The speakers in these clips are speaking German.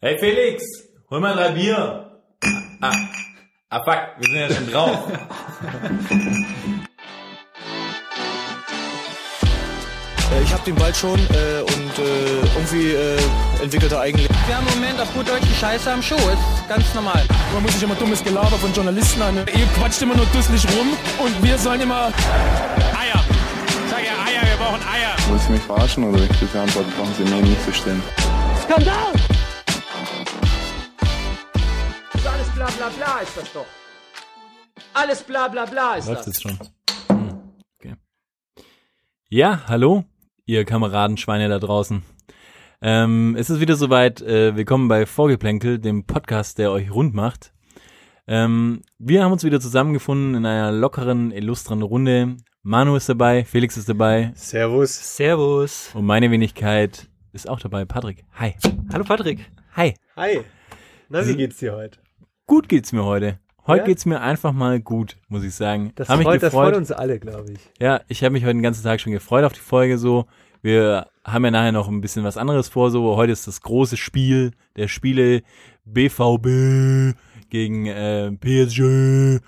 Hey Felix, hol mal drei Bier. Ah, ah fuck, wir sind ja schon drauf. Äh, Ich habe den Ball schon äh, und äh, irgendwie äh, entwickelt er eigentlich. Wir haben im Moment auf gut Deutsch die Scheiße am Schuh. Ist ganz normal. Man muss sich immer dummes Gelaber von Journalisten an. Ihr quatscht immer nur dusselig rum und wir sollen immer. Eier. Sag ja Eier, wir brauchen Eier. Wollen Sie mich verarschen oder ich das antworte, brauchen Sie mir nicht zu stellen. Skandal! Bla bla bla ist das doch. Alles bla bla bla ist Läuft das. jetzt schon. Hm, Okay. Ja, hallo, ihr Kameradenschweine da draußen. Ähm, es ist wieder soweit. Äh, willkommen bei Vorgeplänkel, dem Podcast, der euch rund macht. Ähm, wir haben uns wieder zusammengefunden in einer lockeren, illustren Runde. Manu ist dabei, Felix ist dabei Servus. Servus. und meine Wenigkeit ist auch dabei, Patrick. Hi. Hallo Patrick. Hi. Hi. Na, wie geht's dir heute? Gut geht's mir heute. Heute Ja? geht's mir einfach mal gut, muss ich sagen. Das, Hab mich freut, das gefreut. freut uns alle, glaube ich. Ja, ich habe mich heute den ganzen Tag schon gefreut auf die Folge so. Wir haben ja nachher noch ein bisschen was anderes vor so. Heute ist das große Spiel der Spiele BVB gegen äh, PSG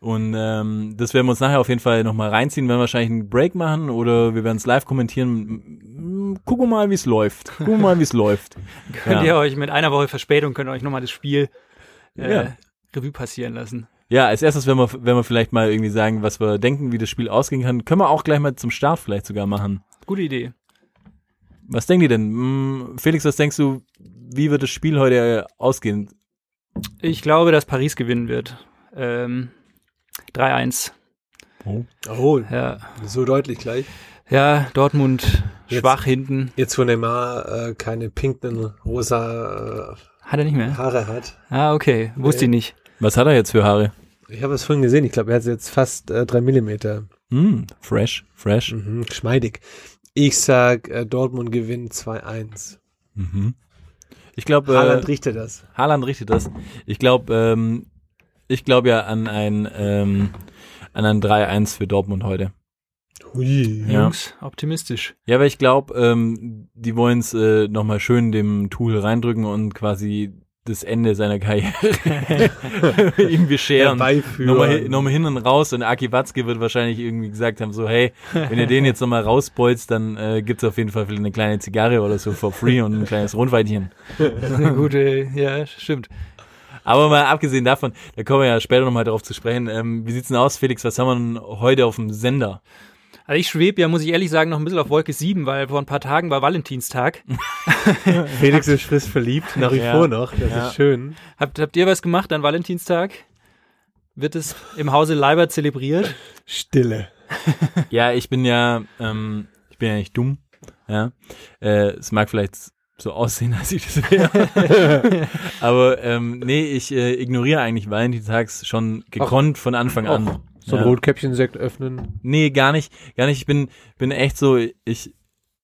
und ähm, das werden wir uns nachher auf jeden Fall nochmal reinziehen. Wir werden wahrscheinlich einen Break machen oder wir werden es live kommentieren. Gucken wir mal, wie es läuft. Gucken wir mal, wie es läuft. Könnt Ja. ihr euch mit einer Woche Verspätung könnt ihr euch nochmal das Spiel äh, Ja. Revue passieren lassen. Ja, als erstes werden wir, werden wir vielleicht mal irgendwie sagen, was wir denken, wie das Spiel ausgehen kann. Können wir auch gleich mal zum Start vielleicht sogar machen. Gute Idee. Was denkt ihr denn? Hm, Felix, was denkst du, wie wird das Spiel heute ausgehen? Ich glaube, dass Paris gewinnen wird. Ähm, 3-1. Oh, Ja. so deutlich gleich. ja, Dortmund Jetzt- schwach hinten. Jetzt, wo Neymar äh, keine pinken, rosa Hat er nicht äh, mehr? Haare hat. Ah, okay. Wusste ich nicht. Was hat er jetzt für Haare? Ich habe es vorhin gesehen. Ich glaube, er hat jetzt fast äh, drei Millimeter. Hm, fresh, fresh. Mhm, geschmeidig. Ich sag, äh, Dortmund gewinnt 2-1. Mhm. Ich glaube, Haaland äh, richtet das. Haaland richtet das. Ich glaube, ähm, ich glaube ja an ein, ähm, an ein 3-1 für Dortmund heute. Hui. Ja. Jungs, optimistisch. Ja, aber ich glaube, ähm, die wollen es äh, nochmal schön dem Tool reindrücken und quasi das Ende seiner Karriere ihm bescheren. Nochmal, nochmal hin und raus und Aki Watzke wird wahrscheinlich irgendwie gesagt haben, so hey, wenn ihr den jetzt nochmal rausbolzt, dann äh, gibt's auf jeden Fall eine kleine Zigarre oder so for free und ein kleines Rundweitchen. Das ist eine gute, ja, stimmt. Aber mal abgesehen davon, da kommen wir ja später nochmal drauf zu sprechen. Ähm, wie sieht's denn aus, Felix? Was haben wir denn heute auf dem Sender? Also ich schwebe ja, muss ich ehrlich sagen, noch ein bisschen auf Wolke 7, weil vor ein paar Tagen war Valentinstag. Felix ist frisch verliebt, nach wie Ja. vor noch. Das Ja. ist schön. Habt, habt ihr was gemacht an Valentinstag? Wird es im Hause Leiber zelebriert? Stille. Ja, ich bin ja, ähm, ich bin ja nicht dumm. Ja, äh, es mag vielleicht so aussehen, als ich das wäre. Aber ähm, nee, ich äh, ignoriere eigentlich Valentinstags schon gekonnt von Anfang an. So ein Ja. Rotkäppchen-Sekt öffnen. Nee, gar nicht, gar nicht. Ich bin, bin echt so, ich,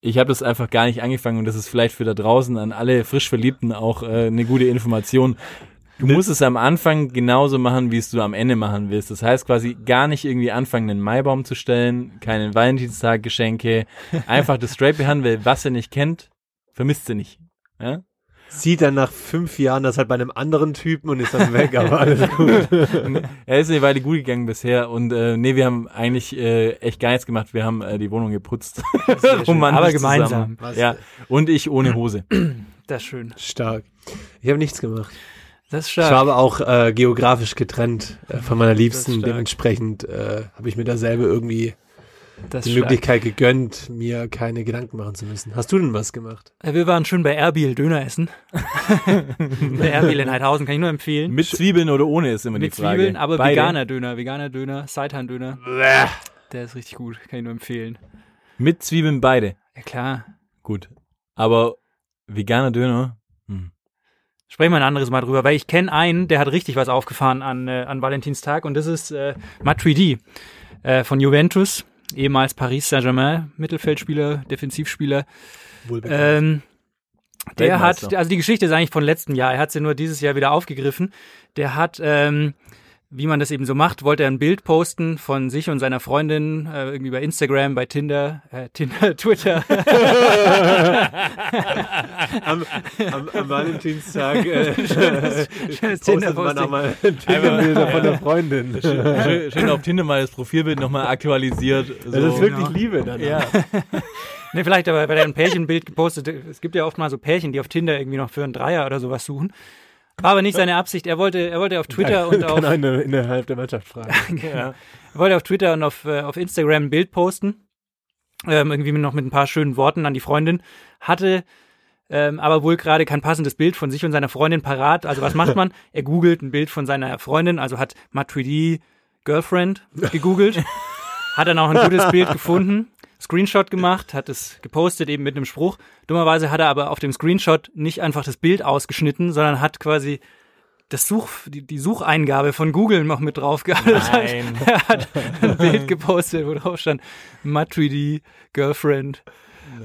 ich habe das einfach gar nicht angefangen und das ist vielleicht für da draußen an alle frisch Verliebten auch äh, eine gute Information. Du musst es am Anfang genauso machen, wie es du am Ende machen willst. Das heißt quasi gar nicht irgendwie anfangen, einen Maibaum zu stellen, keine Valentinstag-Geschenke, einfach das straight behandeln, weil was er nicht kennt, vermisst sie nicht. Ja? Sieht dann nach fünf Jahren das halt bei einem anderen Typen und ist dann weg, aber alles gut. Er ist eine Weile gut gegangen bisher und äh, nee, wir haben eigentlich äh, echt gar nichts gemacht. Wir haben äh, die Wohnung geputzt. Aber gemeinsam. Ja, und ich ohne Hose. Das ist schön. Stark. Ich habe nichts gemacht. Das ist Ich war stark. aber auch äh, geografisch getrennt äh, von meiner Liebsten. Dementsprechend äh, habe ich mir da selber irgendwie Das die. Möglichkeit gegönnt, mir keine Gedanken machen zu müssen. Hast du denn was gemacht? Äh, Wir waren schön bei Erbil Döner essen. bei Erbil in Heidhausen kann ich nur empfehlen. Mit Zwiebeln oder ohne ist immer Mit die Frage. Zwiebeln, aber Beide. veganer Döner, veganer Döner, Seitan Döner. Der ist richtig gut, kann ich nur empfehlen. Mit Zwiebeln beide. Ja klar. Gut. Aber veganer Döner? Hm. Sprechen wir ein anderes Mal drüber, weil ich kenne einen, der hat richtig was aufgefahren an, äh, an Valentinstag und das ist äh, Matuidi äh, von Juventus, ehemals Paris Saint-Germain, Mittelfeldspieler, Defensivspieler. Ähm, der hat, also die Geschichte ist eigentlich von letztem Jahr, er hat sie nur dieses Jahr wieder aufgegriffen. Der hat ähm, wie man das eben so macht, wollte er ein Bild posten von sich und seiner Freundin, äh, irgendwie bei Instagram, bei Tinder, äh, Tinder, Twitter. am, am, am Valentinstag äh, schönes postet man Tinder-Posting. nochmal Tinder-Bilder von der Freundin. Schön, schön auf Tinder mal das Profilbild nochmal aktualisiert. So. Das ist wirklich genau. Liebe dann. ja. Ne, vielleicht aber, weil er ein Pärchenbild gepostet Es gibt ja oft mal so Pärchen, die auf Tinder irgendwie noch für einen Dreier oder sowas suchen. War aber nicht seine Absicht. Er wollte, er wollte auf Twitter und auf, Kann eine innerhalb der Mannschaft fragen. er wollte auf Twitter und auf, äh, auf Instagram ein Bild posten. Ähm, irgendwie noch mit ein paar schönen Worten an die Freundin. Hatte ähm, aber wohl gerade kein passendes Bild von sich und seiner Freundin parat. Also was macht man? Er googelt ein Bild von seiner Freundin, also hat Matridi Girlfriend gegoogelt. hat dann auch ein gutes Bild gefunden, Screenshot gemacht, hat es gepostet eben mit einem Spruch. Dummerweise hat er aber auf dem Screenshot nicht einfach das Bild ausgeschnitten, sondern hat quasi das Such, die, die Sucheingabe von Google noch mit drauf gehabt. Das heißt, Nein. er hat ein Bild gepostet, wo drauf stand Matridi Girlfriend.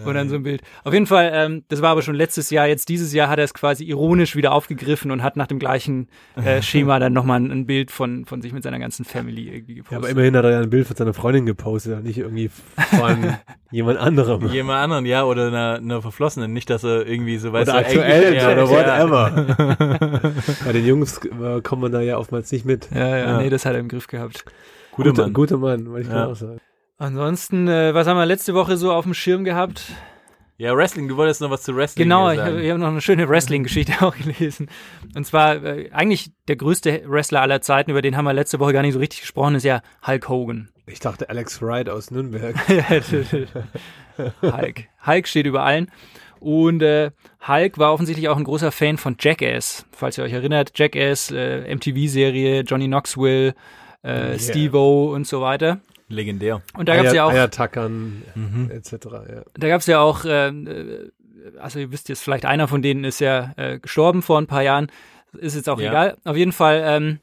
Und dann so ein Bild. Auf jeden Fall, ähm, das war aber schon letztes Jahr. Jetzt dieses Jahr hat er es quasi ironisch wieder aufgegriffen und hat nach dem gleichen äh, Schema dann nochmal ein, ein Bild von, von sich mit seiner ganzen Family irgendwie gepostet. Ja, aber immerhin hat er ja ein Bild von seiner Freundin gepostet, nicht irgendwie von jemand anderem. Jemand anderen, ja, oder einer, einer Verflossenen. Nicht, dass er irgendwie so weiß. Oder aktuell ja, oder whatever. Bei den Jungs äh, kommt man da ja oftmals nicht mit. ja, ja, Ja. nee, das hat er im Griff gehabt. Guter Guter Mann. Guter Mann, wollte ich Ja. gerade auch sagen. Ansonsten, äh, was haben wir letzte Woche so auf dem Schirm gehabt? Ja, Wrestling, du wolltest noch was zu Wrestling Genau, äh, ich sagen. habe hab noch eine schöne Wrestling-Geschichte auch gelesen. Und zwar, äh, eigentlich der größte Wrestler aller Zeiten, über den haben wir letzte Woche gar nicht so richtig gesprochen, ist ja Hulk Hogan. Ich dachte Alex Wright aus Nürnberg. Hulk. Hulk steht über allen. Und äh, Hulk war offensichtlich auch ein großer Fan von Jackass. Falls ihr euch erinnert, Jackass, äh, MTV-Serie, Johnny Knoxville, äh, Steve-O und so weiter. Legendär. Und da gab's ja auch, Eiertackern, Mhm. etc. Ja. da gab's ja auch, ähm, äh, also ihr wisst jetzt vielleicht, einer von denen ist ja äh, gestorben vor ein paar Jahren. Ist jetzt auch Ja. egal. Auf jeden Fall, ähm,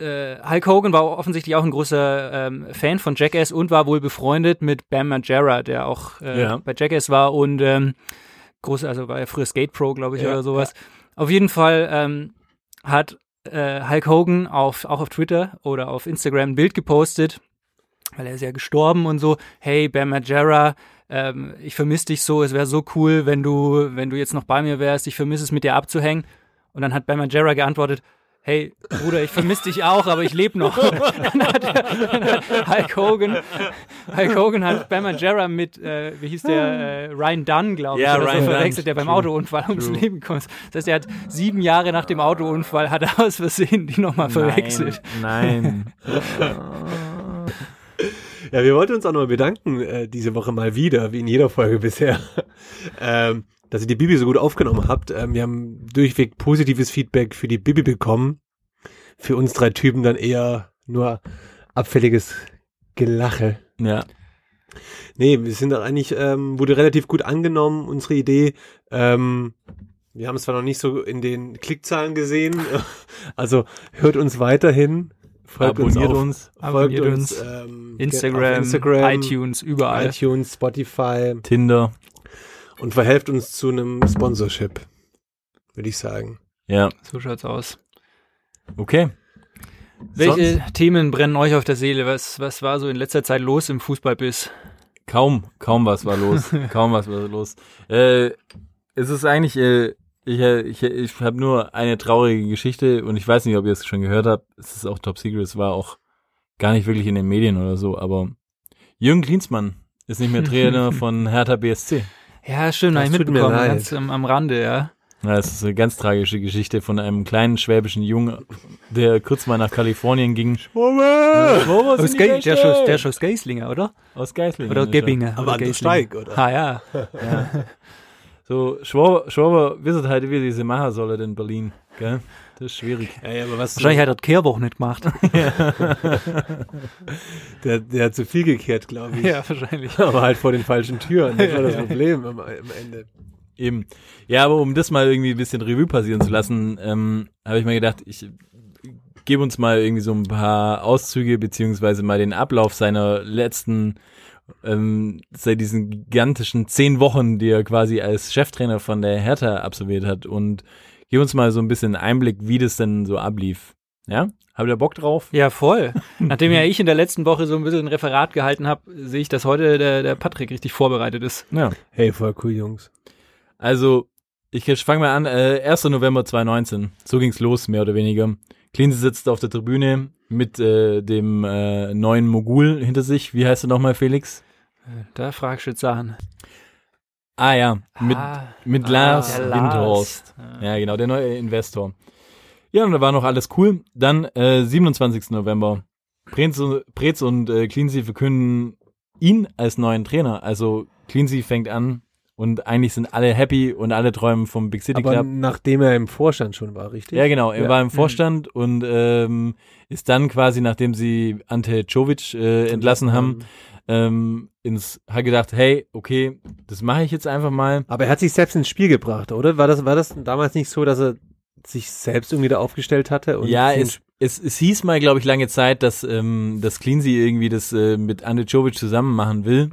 äh, Hulk Hogan war offensichtlich auch ein großer ähm, Fan von Jackass und war wohl befreundet mit Bam Margera, der auch äh, Ja. bei Jackass war und ähm, groß, also war ja früher Skate Pro, glaube ich, Ja, oder sowas. Auf jeden Fall ähm, hat äh, Hulk Hogan auf, auch auf Twitter oder auf Instagram ein Bild gepostet, weil er ist ja gestorben und so, hey Bam Margera, ähm, ich vermisse dich so, es wäre so cool, wenn du, wenn du jetzt noch bei mir wärst, ich vermisse es mit dir abzuhängen. Und dann hat Bam Margera geantwortet, hey Bruder, ich vermisse dich auch, aber ich lebe noch. dann hat, dann hat Hulk Hogan, Hulk Hogan hat Bam Margera mit, äh, wie hieß der, äh, Ryan Dunn, glaube ich, Ja, Ryan so Dunn. verwechselt, der beim True. Autounfall ums Leben kommt. Das heißt, er hat sieben Jahre nach dem Autounfall, hat er aus Versehen die nochmal verwechselt. Nein. Ja, wir wollten uns auch nochmal bedanken, äh, diese Woche mal wieder, wie in jeder Folge bisher, ähm, dass ihr die Bibi so gut aufgenommen habt. Ähm, wir haben durchweg positives Feedback für die Bibi bekommen. Für uns drei Typen dann eher nur abfälliges Gelache. Ja. Nee, wir sind da eigentlich, ähm, wurde relativ gut angenommen, unsere Idee. Ähm, wir haben es zwar noch nicht so in den Klickzahlen gesehen, also hört uns weiterhin, folgt Abonniert uns, auf, uns. folgt Abonniert uns, uns. ähm, Instagram, Instagram, iTunes, überall. iTunes, Spotify Tinder. Und verhelft uns zu einem Sponsorship, würde ich sagen. Ja. So schaut's aus. Okay. Welche Themen brennen euch auf der Seele? Was, was war so in letzter Zeit los im Fußballbiss? Kaum, kaum was war los. kaum was war los. Äh, es ist eigentlich, äh, ich, äh, ich, ich habe nur eine traurige Geschichte und ich weiß nicht, ob ihr es schon gehört habt. Es ist auch Top Secret, es war auch gar nicht wirklich in den Medien oder so, aber Jürgen Klinsmann ist nicht mehr Trainer von Hertha BSC. Ja, stimmt, Das habe ich mir mitbekommen, leid. ganz am, am Rande, ja. Ja, es ist eine ganz tragische Geschichte von einem kleinen schwäbischen Jungen, der kurz mal nach Kalifornien ging. Schwumme! Aus Ge der, Schuss, der Schuss Geislinger, oder? Aus Geislingen. Oder ist er. Gebbinger. Aber oder an der Geislinger. Steig, oder? Ah, ja. So, Schwaber, Schwaber wisset halt, wie diese machen sollen in Berlin. Gell? Das ist schwierig. Ja, ja, aber was Wahrscheinlich hat er das Kehrwoch nicht gemacht. der, der hat zu viel gekehrt, glaube ich. ja, wahrscheinlich. Aber halt vor den falschen Türen. Das war das Problem am, am Ende. Eben. Ja, aber um das mal irgendwie ein bisschen Revue passieren zu lassen, ähm, habe ich mir gedacht, ich gebe uns mal irgendwie so ein paar Auszüge beziehungsweise mal den Ablauf seiner letzten, ähm, seit diesen gigantischen zehn Wochen, die er quasi als Cheftrainer von der Hertha absolviert hat und gib uns mal so ein bisschen Einblick, wie das denn so ablief. Ja? Habt ihr Bock drauf? Ja, voll. Nachdem ja ich in der letzten Woche so ein bisschen ein Referat gehalten habe, sehe ich, dass heute der, der Patrick richtig vorbereitet ist. Ja. Hey, voll cool, Jungs. Also, ich fange mal an. Äh, 1. November 2019. So ging's los, mehr oder weniger. Cleansy sitzt auf der Tribüne mit äh, dem äh, neuen Mogul hinter sich. Wie heißt er nochmal, Felix? Da fragst du jetzt Sachen. Ah ja, mit, Ah, mit ah, Lars. Windhorst. Ja, genau, der neue Investor. Ja, und da war noch alles cool. Dann äh, 27. November. Prez, Prez und äh, Cleansy verkünden ihn als neuen Trainer. Also Cleansy fängt an und eigentlich sind alle happy und alle träumen vom Big City Aber Club. nachdem er im Vorstand schon war, richtig? Ja, genau. Er Ja. war im Vorstand und ähm, ist dann quasi, nachdem sie Ante Czovic äh, entlassen haben, ähm, ins, hat gedacht, hey, okay, das mache ich jetzt einfach mal. Aber er hat sich selbst ins Spiel gebracht, oder? War das, war das damals nicht so, dass er sich selbst irgendwie da aufgestellt hatte? Und ja, es, es, es hieß mal, glaube ich, lange Zeit, dass, ähm, dass Cleansy irgendwie das äh, mit Ante Czovic zusammen machen will.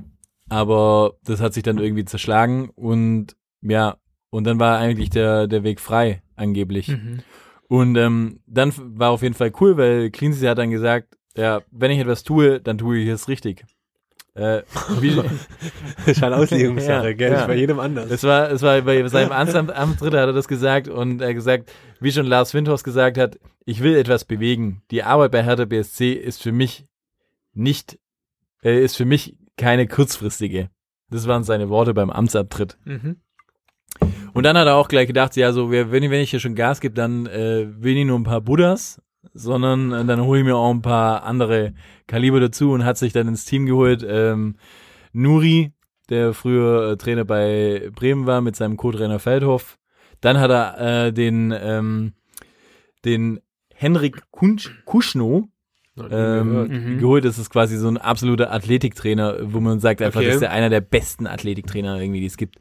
Aber das hat sich dann irgendwie zerschlagen und ja, und dann war eigentlich der, der Weg frei, angeblich. Mhm. Und ähm, dann war auf jeden Fall cool, weil Cleansy hat dann gesagt, ja, wenn ich etwas tue, dann tue ich es richtig. Äh, wie, Das ist halt Auslegungssache, Ja, gell? ja. Ist bei jedem anders. es war, es war bei seinem Amtsamt- Amtsritter hat er das gesagt und er hat gesagt, wie schon Lars Windhorst gesagt hat, ich will etwas bewegen. Die Arbeit bei Hertha BSC ist für mich nicht, äh, ist für mich keine kurzfristige. Das waren seine Worte beim Amtsabtritt. Mhm. Und dann hat er auch gleich gedacht, ja, so, wenn ich, wenn ich hier schon Gas gebe, dann äh, will ich nur ein paar Buddhas, sondern äh, dann hole ich mir auch ein paar andere Kaliber dazu und hat sich dann ins Team geholt. Ähm, Nuri, der früher äh, Trainer bei Bremen war, mit seinem Co-Trainer Feldhoff. Dann hat er äh, den, ähm, den Henrik Kunsch, Kuschno ähm, Mhm. geholt. Das ist quasi so ein absoluter Athletiktrainer, wo man sagt einfach, Okay. das ist der einer der besten Athletiktrainer irgendwie, die es gibt.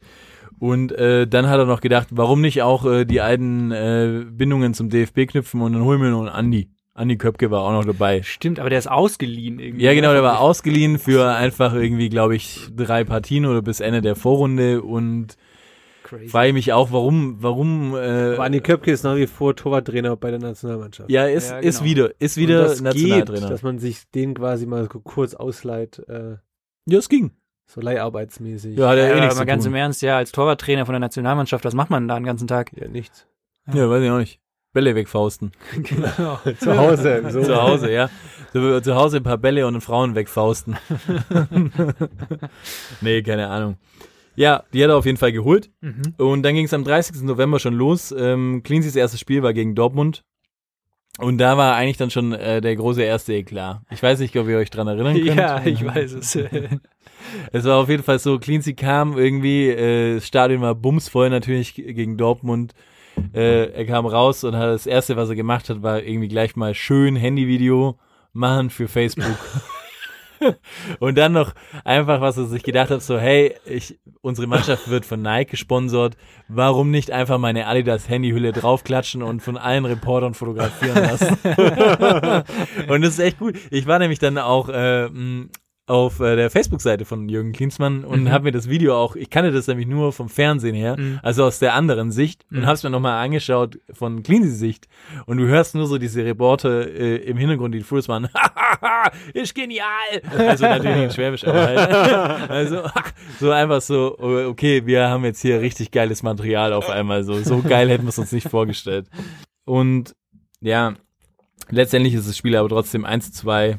Und äh, dann hat er noch gedacht, warum nicht auch äh, die alten äh, Bindungen zum DFB knüpfen und dann holen wir noch einen Andi. Andi Köpke war auch noch dabei. Stimmt, aber der ist ausgeliehen irgendwie. Ja, genau, der war ausgeliehen für einfach irgendwie, glaube ich, drei Partien oder bis Ende der Vorrunde und Crazy. frage mich auch, warum, warum äh, Aber Andi Köpke ist nach wie vor Torwarttrainer bei der Nationalmannschaft. ja, ist, Ja, ist genau. wieder, ist Und wieder das geht, Nationaltrainer. dass man sich den quasi mal kurz ausleiht, äh, ja, es ging. so leiharbeitsmäßig. Ja, hat er Ja, eh nichts zu ganz tun. im Ernst, ja, als Torwarttrainer von der Nationalmannschaft, was macht man da den ganzen Tag? ja nichts. Ja, weiß ich auch nicht. Bälle wegfausten. genau. Zu Hause. So. Zu Hause, ja. Zu, zu Hause ein paar Bälle und Frauen wegfausten. nee, keine Ahnung. Ja, die hat er auf jeden Fall geholt. Mhm. Und dann ging es am 30. November schon los. Ähm, Cleansys erstes Spiel war gegen Dortmund. Und da war eigentlich dann schon äh, der große erste Eklat. Ich weiß nicht, ob ihr euch dran erinnern könnt. Ja, ich weiß es. Es war auf jeden Fall so, Cleansy kam irgendwie, äh, das Stadion war bumsvoll natürlich gegen Dortmund. Äh, er kam raus und hat das erste, was er gemacht hat, war irgendwie gleich mal schön Handyvideo machen für Facebook. und dann noch einfach, was er sich gedacht hat, so, hey, ich, unsere Mannschaft wird von Nike gesponsert. Warum nicht einfach meine Adidas Handyhülle draufklatschen und von allen Reportern fotografieren lassen? und das ist echt gut. Ich war nämlich dann auch äh, auf äh, der Facebook-Seite von Jürgen Klinsmann und Mhm. habe mir das Video auch, ich kannte das nämlich nur vom Fernsehen her, Mhm. also aus der anderen Sicht und Mhm. habe es mir nochmal angeschaut von Cleansys Sicht und du hörst nur so diese Reporter äh, im Hintergrund, die Fuß waren, ist genial! Also natürlich in Schwäbisch, aber halt, also so einfach so, okay, wir haben jetzt hier richtig geiles Material auf einmal, so, so geil hätten wir es uns nicht vorgestellt. Und ja, letztendlich ist das Spiel aber trotzdem 1 zu 2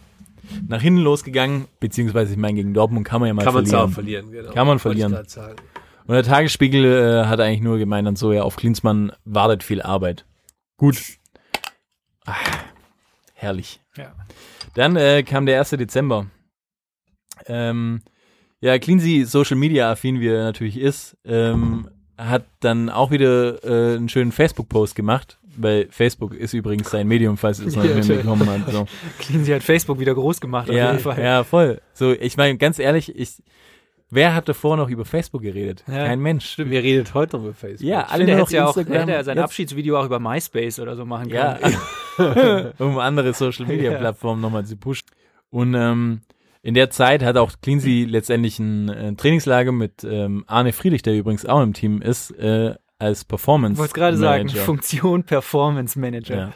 nach hinten losgegangen, beziehungsweise ich meine, gegen Dortmund kann man ja mal Kann man verlieren. auch verlieren, genau. Kann man verlieren. Und der Tagesspiegel äh, hat eigentlich nur gemeint, dann so, ja, auf Klinsmann wartet viel Arbeit. Gut. Ah, herrlich. Ja. Dann äh, kam der 1. Dezember. Ähm, ja, Cleansy, Social Media affin wie er natürlich ist, ähm, hat dann auch wieder äh, einen schönen Facebook-Post gemacht, weil Facebook ist übrigens sein Medium, falls es noch Ja, nicht mitbekommen habt. So. Cleansy hat Facebook wieder groß gemacht, auf Ja, jeden Fall. ja, voll. So, ich meine, ganz ehrlich, ich, wer hat davor noch über Facebook geredet? Ja. Kein Mensch. Stimmt, wir redet heute noch über Facebook. Ja, alle nur noch hätte ja auch hätte er sein Jetzt- Abschiedsvideo auch über MySpace oder so machen Ja, können. um andere Social Media Plattformen nochmal zu pushen. Und ähm, in der Zeit hat auch Cleansy letztendlich ein äh, Trainingslager mit ähm, Arne Friedrich, der übrigens auch im Team ist, äh, als Performance Ich wollte gerade sagen, Manager. Funktion Performance Manager. Ja.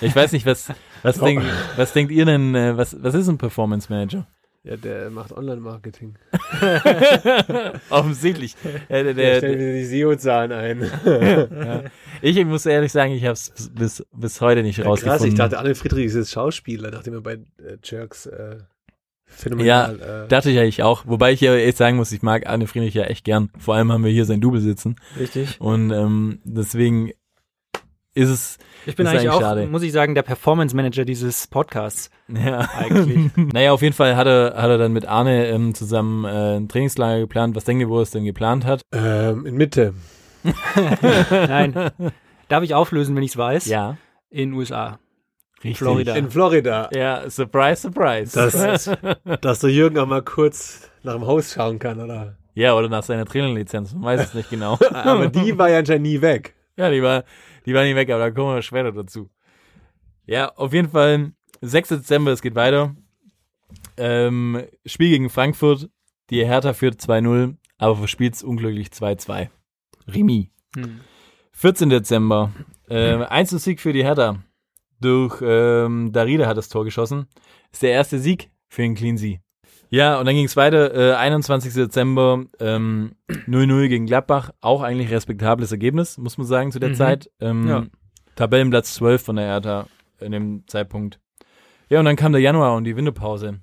Ich weiß nicht, was, was, denkt, was denkt ihr denn, äh, was, was ist ein Performance Manager? Ja, der macht Online-Marketing. Offensichtlich. Äh, der, Der der, stellt mir die SEO-Zahlen ein. ja. Ich muss ehrlich sagen, ich habe es bis, bis heute nicht Ja, rausgefunden. krass, ich dachte, Anne Friedrich ist Schauspieler, dachte mir bei äh, Jerks äh, phänomenal. äh, Dachte ich eigentlich auch. Wobei ich ja echt sagen muss, ich mag Arne Friedrich ja echt gern. Vor allem haben wir hier sein Double sitzen. Richtig. Und ähm, deswegen ist es, Ich bin eigentlich eigentlich auch, schade. muss ich sagen, der Performance Manager dieses Podcasts. ja. Eigentlich. Naja, auf jeden Fall hat er, hat er dann mit Arne ähm, zusammen äh, ein Trainingslager geplant. Was denkt ihr, wo er es denn geplant hat? ähm, in Mitte. Nein. Darf ich auflösen, wenn ich es weiß? Ja. In den USA. Richtig. Florida. In Florida. Ja, surprise, surprise. Das, dass der Jürgen auch mal kurz nach dem Haus schauen kann, oder? ja, oder nach seiner Trainerlizenz, man weiß es nicht genau. Aber die war ja anscheinend nie weg. Ja, die war, die war nicht weg, aber da kommen wir später dazu. Ja, auf jeden Fall, 6. Dezember, es geht weiter. Ähm, Spiel gegen Frankfurt, die Hertha führt 2-0, aber verspielt es unglücklich 2-2. Remis. Hm. 14. Dezember, äh, 1 Sieg für die Hertha. Durch ähm, Darida hat das Tor geschossen. Ist der erste Sieg für den Cleansea. Ja, und dann ging es weiter, äh, 21. Dezember, ähm, 0-0 gegen Gladbach, auch eigentlich respektables Ergebnis, muss man sagen, zu der Mhm. Zeit. Ähm, Ja. Tabellenplatz 12 von der Hertha in dem Zeitpunkt. Ja, und dann kam der Januar und die Winterpause.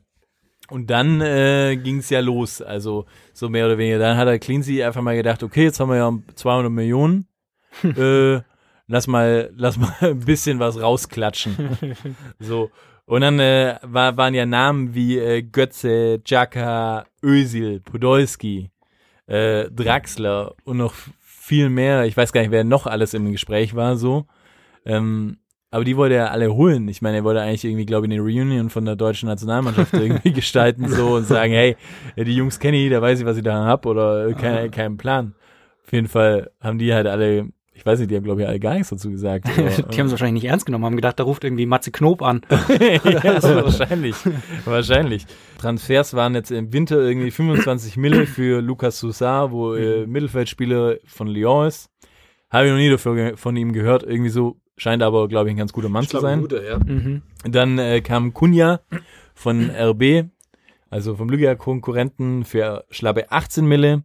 Und dann äh, ging es ja los, also so mehr oder weniger. Dann hat der Cleansea einfach mal gedacht, okay, jetzt haben wir ja 200 Millionen, äh, lass mal, lass mal ein bisschen was rausklatschen. so. Und dann äh, war, waren ja Namen wie äh, Götze, Jaka, Özil, Podolski, äh, Draxler und noch viel mehr. Ich weiß gar nicht, wer noch alles im Gespräch war, so. Ähm, aber die wollte er alle holen. Ich meine, er wollte eigentlich irgendwie, glaube ich, eine Reunion von der deutschen Nationalmannschaft irgendwie gestalten so und sagen, hey, äh, die Jungs kenne ich, da weiß ich, was ich da hab oder äh, kein, keinen Plan. Auf jeden Fall haben die halt alle, ich weiß nicht, die haben, glaube ich, alle gar nichts dazu gesagt. Die haben es wahrscheinlich nicht ernst genommen, haben gedacht, da ruft irgendwie Matze Knob an. ja, so wahrscheinlich. wahrscheinlich. Transfers waren jetzt im Winter irgendwie 25 Mille für Lucas Sousa, wo äh, Mittelfeldspieler von Lyon ist. Habe ich noch nie dafür von ihm gehört. Irgendwie so, scheint aber, glaube ich, ein ganz guter Mann Ich zu sein. guter, ja. Mhm. Dann äh, kam Kunja von RB, also vom Liga-Konkurrenten für schlappe 18 Mille.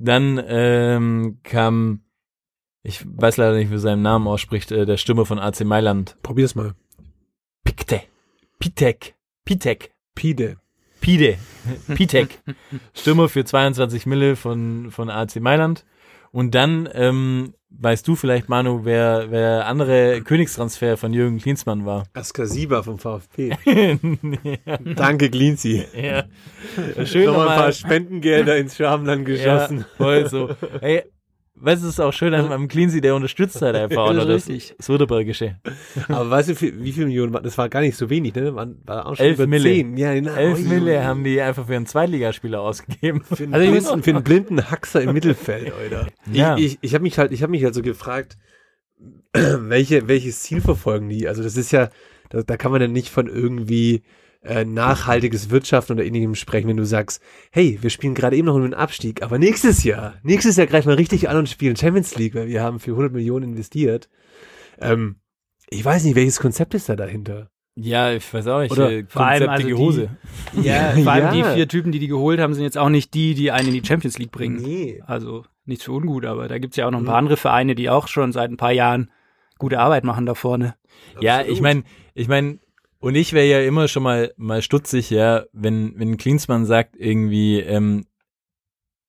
Dann ähm, kam, ich weiß leider nicht, wie seinen Namen ausspricht, äh, der Stimme von AC Mailand. Probier's mal. Pikte. Pitek. Pitek. Pide. Pide. Pitek. Stürmer für 22 Mille von, von AC Mailand. Und dann, ähm, weißt du vielleicht, Manu, wer, wer der andere Königstransfer von Jürgen Klinsmann war? Askasiba vom VfB. ja. Danke, Glinzi. ja. Schön Nochmal ein paar. Spendengelder ins Schwarmland geschossen. Ja, voll so. Hey, weißt du, es ist auch schön am, am Cleansea, der unterstützt halt einfach. Das das, das Württembergische. Aber weißt du, wie, viele Millionen waren? Das war gar nicht so wenig, ne? Waren, war auch schon Elf über Mille. zehn. Ja, genau. Elf Ui, Mille haben die einfach für einen Zweitligaspieler ausgegeben. Für einen, Also blinden, für einen blinden Haxer im Mittelfeld, Alter. Ja. Ich, ich, ich habe mich halt, ich habe mich halt so gefragt, welche, welches Ziel verfolgen die? Also das ist ja, da, da kann man ja nicht von irgendwie äh, nachhaltiges Wirtschaften oder ähnlichem sprechen, wenn du sagst, hey, wir spielen gerade eben noch um den Abstieg, aber nächstes Jahr, nächstes Jahr greifen wir richtig an und spielen Champions League, weil wir haben für 100 Millionen investiert. Ähm, ich weiß nicht, welches Konzept ist da dahinter? Ja, ich weiß auch nicht. Oder äh, vor allem also die- Hose. Ja, vor allem Ja. die vier Typen, die die geholt haben, sind jetzt auch nicht die, die einen in die Champions League bringen. Nee. Also nichts für ungut, aber da gibt's ja auch noch ein Mhm. paar andere Vereine, die auch schon seit ein paar Jahren gute Arbeit machen da vorne. Ja, Absolut. ich meine, ich meine, und ich wäre ja immer schon mal mal stutzig, ja, wenn wenn Klinsmann sagt irgendwie ähm,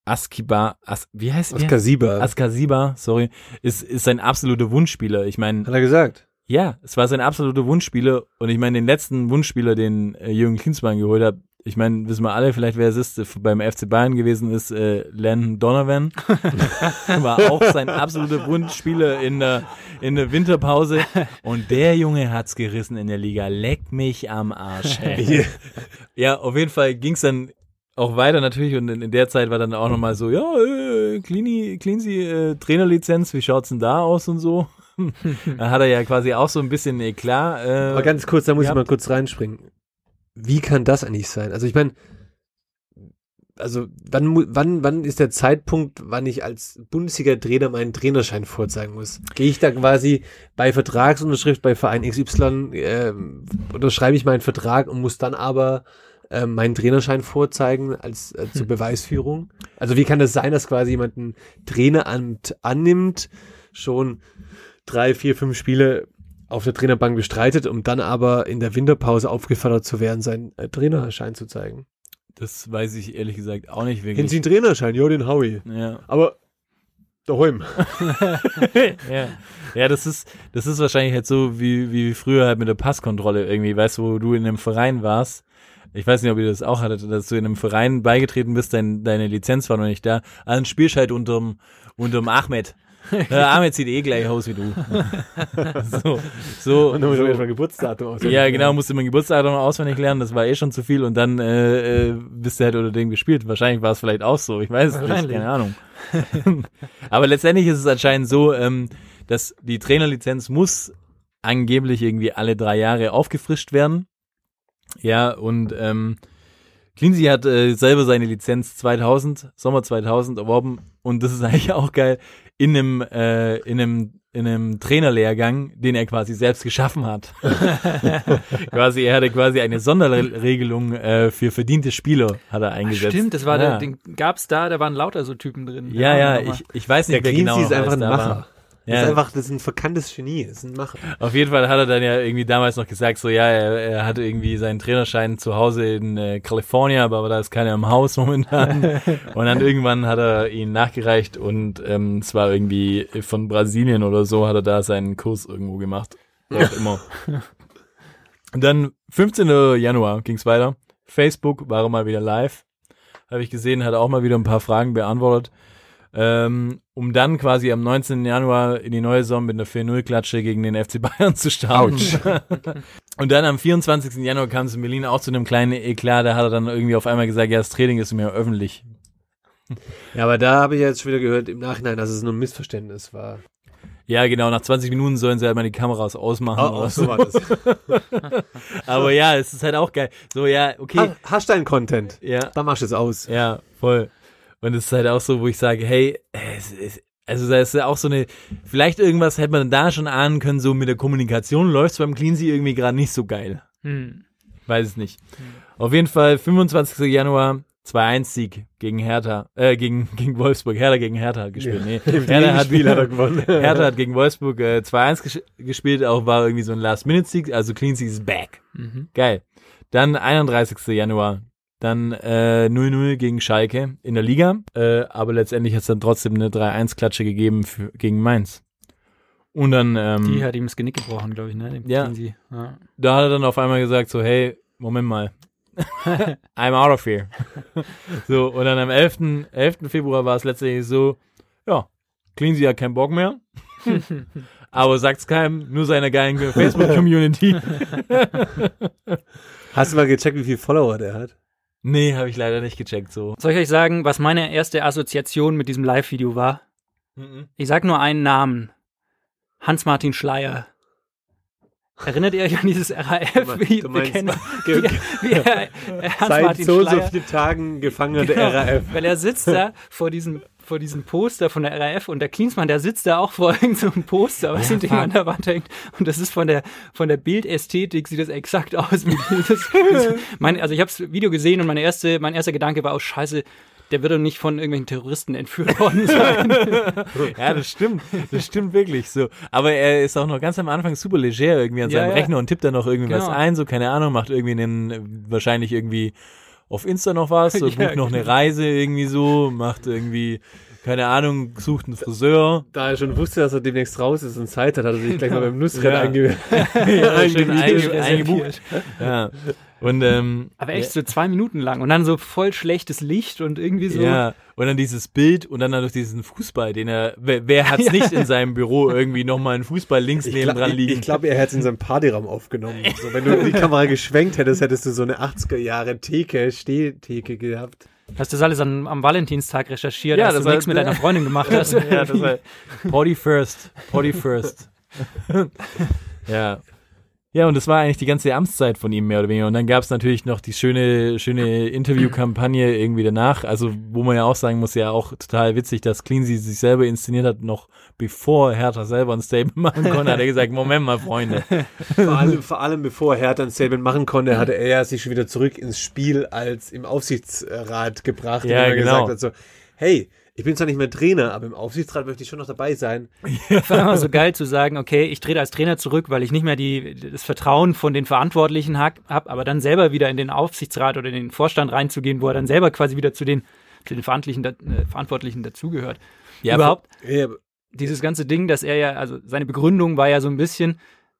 Askiba, As, wie heißt er? Askasiba. Askasiba, sorry, ist ist sein absoluter Wunschspieler. Ich meine, Hat er gesagt. ja, es war sein absoluter Wunschspieler und ich meine den letzten Wunschspieler, den äh, Jürgen Klinsmann geholt hat, ich meine, wissen wir alle vielleicht, wer es ist, äh, beim FC Bayern gewesen ist, äh, Len Donovan. War auch sein absoluter Wunschspieler in der, in der Winterpause. Und der Junge hat's gerissen in der Liga. Leck mich am Arsch. Ey. ja, auf jeden Fall ging's dann auch weiter natürlich und in, in der Zeit war dann auch nochmal so, ja, äh, Cleany, Cleansy, äh, Trainerlizenz, wie schaut's denn da aus und so? da hat er ja quasi auch so ein bisschen Eklat. Äh, Aber ganz kurz, da muss ich mal kurz reinspringen. Wie kann das eigentlich sein? Also ich meine, also wann, wann, wann ist der Zeitpunkt, wann ich als Bundesliga-Trainer meinen Trainerschein vorzeigen muss? Gehe ich da quasi bei Vertragsunterschrift bei Verein XY, ähm, unterschreibe ich meinen Vertrag und muss dann aber ähm, meinen Trainerschein vorzeigen als äh, zur Beweisführung? Also wie kann das sein, dass quasi jemand ein Traineramt annimmt, schon drei, vier, fünf Spiele auf der Trainerbank bestreitet, um dann aber in der Winterpause aufgefordert zu werden, seinen äh, Trainerschein zu zeigen? Das weiß ich ehrlich gesagt auch nicht Kennen wirklich. Sie einen Trainerschein? Ja, den Howie. Ja. Aber daheim. ja. ja, das ist, das ist wahrscheinlich halt so wie, wie früher halt mit der Passkontrolle irgendwie, weißt du, wo du in einem Verein warst. Ich weiß nicht, ob ihr das auch hattet, dass du in einem Verein beigetreten bist, dein, deine Lizenz war noch nicht da. Dann spielst halt unterm, unterm Ahmed. Der Ahmed sieht eh gleich aus wie du. so, so, Und dann muss so. ich erstmal Geburtsdatum aus. Ja, genau, musste mein Geburtsdatum auswendig lernen, das war eh schon zu viel und dann äh, äh, bist du halt unter dem gespielt. Wahrscheinlich war es vielleicht auch so, ich weiß es nicht, Wahrscheinlich. keine Ahnung. Aber letztendlich ist es anscheinend so, ähm, dass die Trainerlizenz muss angeblich irgendwie alle drei Jahre aufgefrischt werden. Ja, und ähm, Cleansey hat äh, selber seine Lizenz 2000, Sommer 2000 erworben und das ist eigentlich auch geil, in einem, äh, in einem, in einem Trainerlehrgang, den er quasi selbst geschaffen hat. quasi, er hatte quasi eine Sonderregelung äh, für verdiente Spieler, hat er eingesetzt. Stimmt, das war ja. der, den gab's da, da waren lauter so Typen drin. Ja, ja, ich, ich weiß Der nicht, wer Cleansey genau ist einfach ein Macher. War. Das Ja. ist einfach, das ist ein verkanntes Genie. Das ist ein Macher. Auf jeden Fall hat er dann ja irgendwie damals noch gesagt, so ja, er, er hat irgendwie seinen Trainerschein zu Hause in äh, Kalifornien, aber, da ist keiner im Haus momentan. und dann irgendwann hat er ihn nachgereicht und ähm, es war irgendwie von Brasilien oder so, hat er da seinen Kurs irgendwo gemacht. Auch immer. Und dann 15. Januar ging's weiter. Facebook war mal wieder live. Habe ich gesehen, hat auch mal wieder ein paar Fragen beantwortet. Ähm, um dann quasi am 19. Januar in die neue Saison mit einer 4-0-Klatsche gegen den FC Bayern zu starten. Und dann am 24. Januar kam es in Berlin auch zu einem kleinen Eklat. Da hat er dann irgendwie auf einmal gesagt, ja, das Training ist mir öffentlich. Ja, aber da habe ich jetzt schon wieder gehört im Nachhinein, dass es nur ein Missverständnis war. Ja, genau, nach 20 Minuten sollen sie halt mal die Kameras ausmachen. Oh, oder oh, so war das. Aber ja, es ist halt auch geil. So, ja, okay. Ha, hast deinen Content? Ja, Da machst du es aus. Ja, voll. Und es ist halt auch so, wo ich sage, hey, es ist, also da ist ja auch so eine, vielleicht irgendwas hätte man da schon ahnen können, so mit der Kommunikation läuft beim Cleansea irgendwie gerade nicht so geil. Hm. Weiß es nicht. Auf jeden Fall 25. Januar 2-1-Sieg gegen Hertha, äh, gegen, gegen Wolfsburg. Hertha gegen Hertha hat gespielt. Nee, Hertha hat, hat er gewonnen. Hertha hat gegen Wolfsburg äh, 2-1 ges gespielt, auch war irgendwie so ein Last-Minute-Sieg, also Cleansea ist back. Mhm. Geil. Dann 31. Januar. Dann äh, 0-0 gegen Schalke in der Liga. Äh, aber letztendlich hat es dann trotzdem eine 3-1-Klatsche gegeben für, gegen Mainz. Und dann, ähm, Die hat ihm das Genick gebrochen, glaube ich, ne? Dem Ja. Ja. da hat er dann auf einmal gesagt so, hey, Moment mal. I'm out of here. so, und dann am 11. 11. Februar war es letztendlich so, ja, Cleansey hat keinen Bock mehr. aber sagt's keinem, nur seiner geilen Facebook-Community. Hast du mal gecheckt, wie viele Follower der hat? Nee, habe ich leider nicht gecheckt so. Soll ich euch sagen, was meine erste Assoziation mit diesem Live-Video war? Ich sag nur einen Namen. Hans-Martin Schleier. Erinnert ihr euch an dieses RAF? Wie, Du meinst- Ge- wie, wie er, äh, Seit Hans-Martin so und so Schleier. vielen Tagen gefangen der Genau, RAF. Weil er sitzt da vor diesem, vor diesem Poster von der RAF und der Klinsmann, der sitzt da auch vor irgendeinem Poster, was hinter ihm an der Wand hängt. Und das ist von der, von der Bildästhetik sieht das exakt aus. Das, das, mein, also ich habe das Video gesehen und meine erste, mein erster Gedanke war, oh scheiße, der wird doch nicht von irgendwelchen Terroristen entführt worden sein. Ja, das stimmt. Das stimmt wirklich so. Aber er ist auch noch ganz am Anfang super leger irgendwie an Ja, seinem ja. Rechner und tippt dann noch irgendwie was Genau. ein, so keine Ahnung, macht irgendwie einen, wahrscheinlich irgendwie auf Insta noch was, so, Ja, bucht noch eine genau. Reise irgendwie so, macht irgendwie, keine Ahnung, sucht einen Friseur. Da er schon wusste, dass er demnächst raus ist und Zeit hat, hat er sich gleich mal beim Nussrennen Ja. einge Ja, eingebucht. Ja. Und ähm, Aber echt so zwei Minuten lang und dann so voll schlechtes Licht und irgendwie so. Ja, und dann dieses Bild und dann noch diesen Fußball, den er, wer, wer hat's nicht in seinem Büro irgendwie nochmal einen Fußball links Ich neben glaube, dran ich, liegen? ich glaub, er hätte es in seinem Partyraum aufgenommen. So, wenn du die Kamera geschwenkt hättest, hättest du so eine 80er Jahre Theke, Stehtheke gehabt. Hast du das alles an, am Valentinstag recherchiert, Ja, als das du nichts mit deiner Freundin gemacht hast? ja, das war Potty first. Potty first. ja. Ja, und das war eigentlich die ganze Amtszeit von ihm mehr oder weniger. Und dann gab es natürlich noch die schöne, schöne Interviewkampagne irgendwie danach. Also, wo man ja auch sagen muss, ja auch total witzig, dass Cleansy sich selber inszeniert hat, noch bevor Hertha selber ein Statement machen konnte, hat er gesagt, Moment mal, Freunde. Vor allem, vor allem bevor Hertha ein Statement machen konnte, hatte er sich schon wieder zurück ins Spiel als im Aufsichtsrat gebracht, Ja, er genau. gesagt hat so, hey, ich bin zwar nicht mehr Trainer, aber im Aufsichtsrat möchte ich schon noch dabei sein. war immer so geil zu sagen, okay, ich trete als Trainer zurück, weil ich nicht mehr die, das Vertrauen von den Verantwortlichen habe, aber dann selber wieder in den Aufsichtsrat oder in den Vorstand reinzugehen, wo er dann selber quasi wieder zu den, zu den Verantwortlichen, äh, Verantwortlichen dazugehört. Ja, Überhaupt Ja, dieses ganze Ding, dass er ja, also seine Begründung war ja so ein bisschen,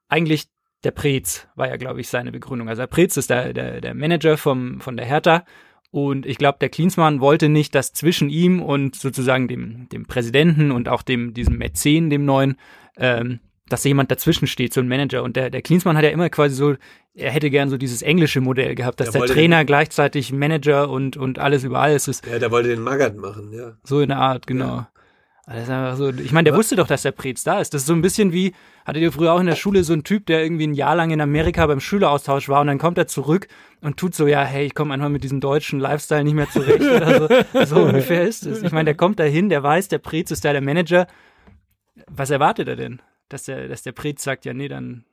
eigentlich der Prez war ja, glaube ich, seine Begründung. Also der Prez ist der, der, der Manager vom, von der Hertha und ich glaube, der Klinsmann wollte nicht, dass zwischen ihm und sozusagen dem, dem Präsidenten und auch dem, diesem Mäzen, dem neuen, ähm, dass jemand dazwischen steht, so ein Manager. Und der, der Klinsmann hat ja immer quasi so, er hätte gern so dieses englische Modell gehabt, dass Er der wollte Trainer gleichzeitig Manager und, und alles über alles ist. ja, der wollte den Magath machen, ja. So in der Art, genau. Also Das ist einfach so, ich meine, der wusste doch, dass der Prez da ist. Das ist so ein bisschen wie, hattet ihr früher auch in der Schule so einen Typ, der irgendwie ein Jahr lang in Amerika beim Schüleraustausch war und dann kommt er zurück und tut so, ja, hey, ich komme einfach mit diesem deutschen Lifestyle nicht mehr zurecht oder so. So ungefähr ist es. Ich meine, der kommt da hin, der weiß, der Prez ist da der Manager. Was erwartet er denn? Dass der, dass der Prez sagt, ja, nee, dann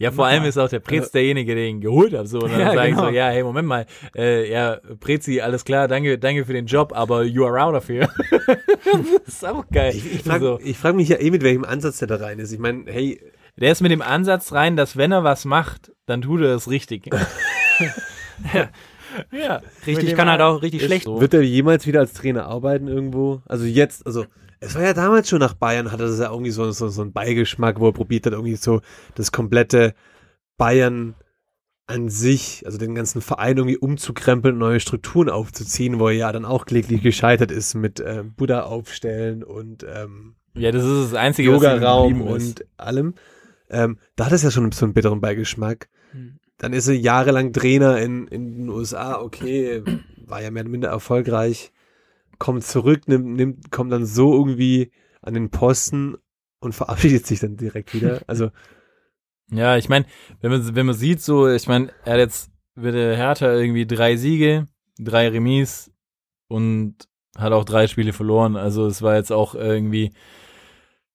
Ja, vor allem ist auch der Prez derjenige, der ihn geholt hat. So, und dann Ja, sage ich genau. so, ja, hey, Moment mal, äh, ja, Prezi, alles klar, danke, danke für den Job, aber you are out of here. das ist auch geil. Ich, ich frage so. frag mich ja eh, mit welchem Ansatz der da rein ist. Ich meine, hey, Der ist mit dem Ansatz rein, dass wenn er was macht, dann tut er es richtig. ja. ja. richtig kann halt auch richtig schlecht. So. wird er jemals wieder als Trainer arbeiten irgendwo? Also jetzt, also es war ja damals schon nach Bayern, hatte das ja irgendwie so, so, so einen Beigeschmack, wo er probiert hat, irgendwie so das komplette Bayern an sich, also den ganzen Verein irgendwie umzukrempeln und neue Strukturen aufzuziehen, wo er ja dann auch kläglich gescheitert ist mit äh, Buddha aufstellen und ähm, Ja, das ist das Einzige, Yoga-Raum und allem. Ähm, da hat es ja schon so einen bitteren Beigeschmack. Hm. Dann ist er jahrelang Trainer in, in den USA, okay, war ja mehr oder minder erfolgreich, kommt zurück, nimmt, nimmt, kommt dann so irgendwie an den Posten und verabschiedet sich dann direkt wieder. Also, Ja, ich meine, wenn man, wenn man sieht, so, ich meine, er hat jetzt mit der Hertha irgendwie drei Siege, drei Remis und hat auch drei Spiele verloren. Also es war jetzt auch irgendwie,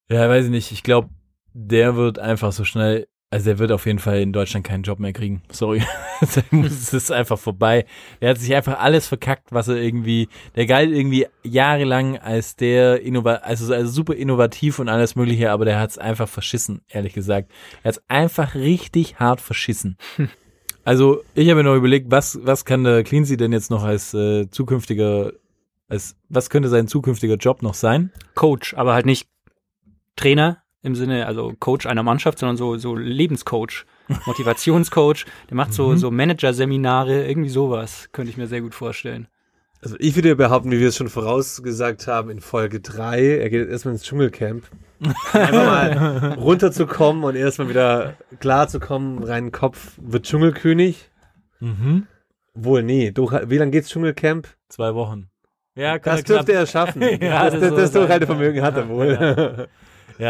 ja, weiß ich nicht, ich glaube, der wird einfach so schnell, also der wird auf jeden Fall in Deutschland keinen Job mehr kriegen. Sorry. Es ist einfach vorbei. Er hat sich einfach alles verkackt, was er irgendwie, der galt irgendwie jahrelang als der Innova also, also super innovativ und alles mögliche, aber der hat es einfach verschissen, ehrlich gesagt. Er hat es einfach richtig hart verschissen. Also, ich habe mir noch überlegt, was, was kann der Cleansy denn jetzt noch als äh, zukünftiger, als, was könnte sein zukünftiger Job noch sein? Coach, aber halt nicht Trainer im Sinne, also Coach einer Mannschaft, sondern so, so Lebenscoach, Motivationscoach. Der macht so, so Manager-Seminare, irgendwie sowas, könnte ich mir sehr gut vorstellen. also ich würde behaupten, wie wir es schon vorausgesagt haben in Folge drei, er geht jetzt erstmal ins Dschungelcamp. Einfach mal runterzukommen und erstmal wieder klar zu kommen, reinen Kopf, wird Dschungelkönig. Mhm. Wohl, nee. Durch, wie lange geht's Dschungelcamp? Zwei Wochen. Ja, Das dürfte er schaffen. Ja, das das das, das Durchhaltevermögen hat er wohl. Ja,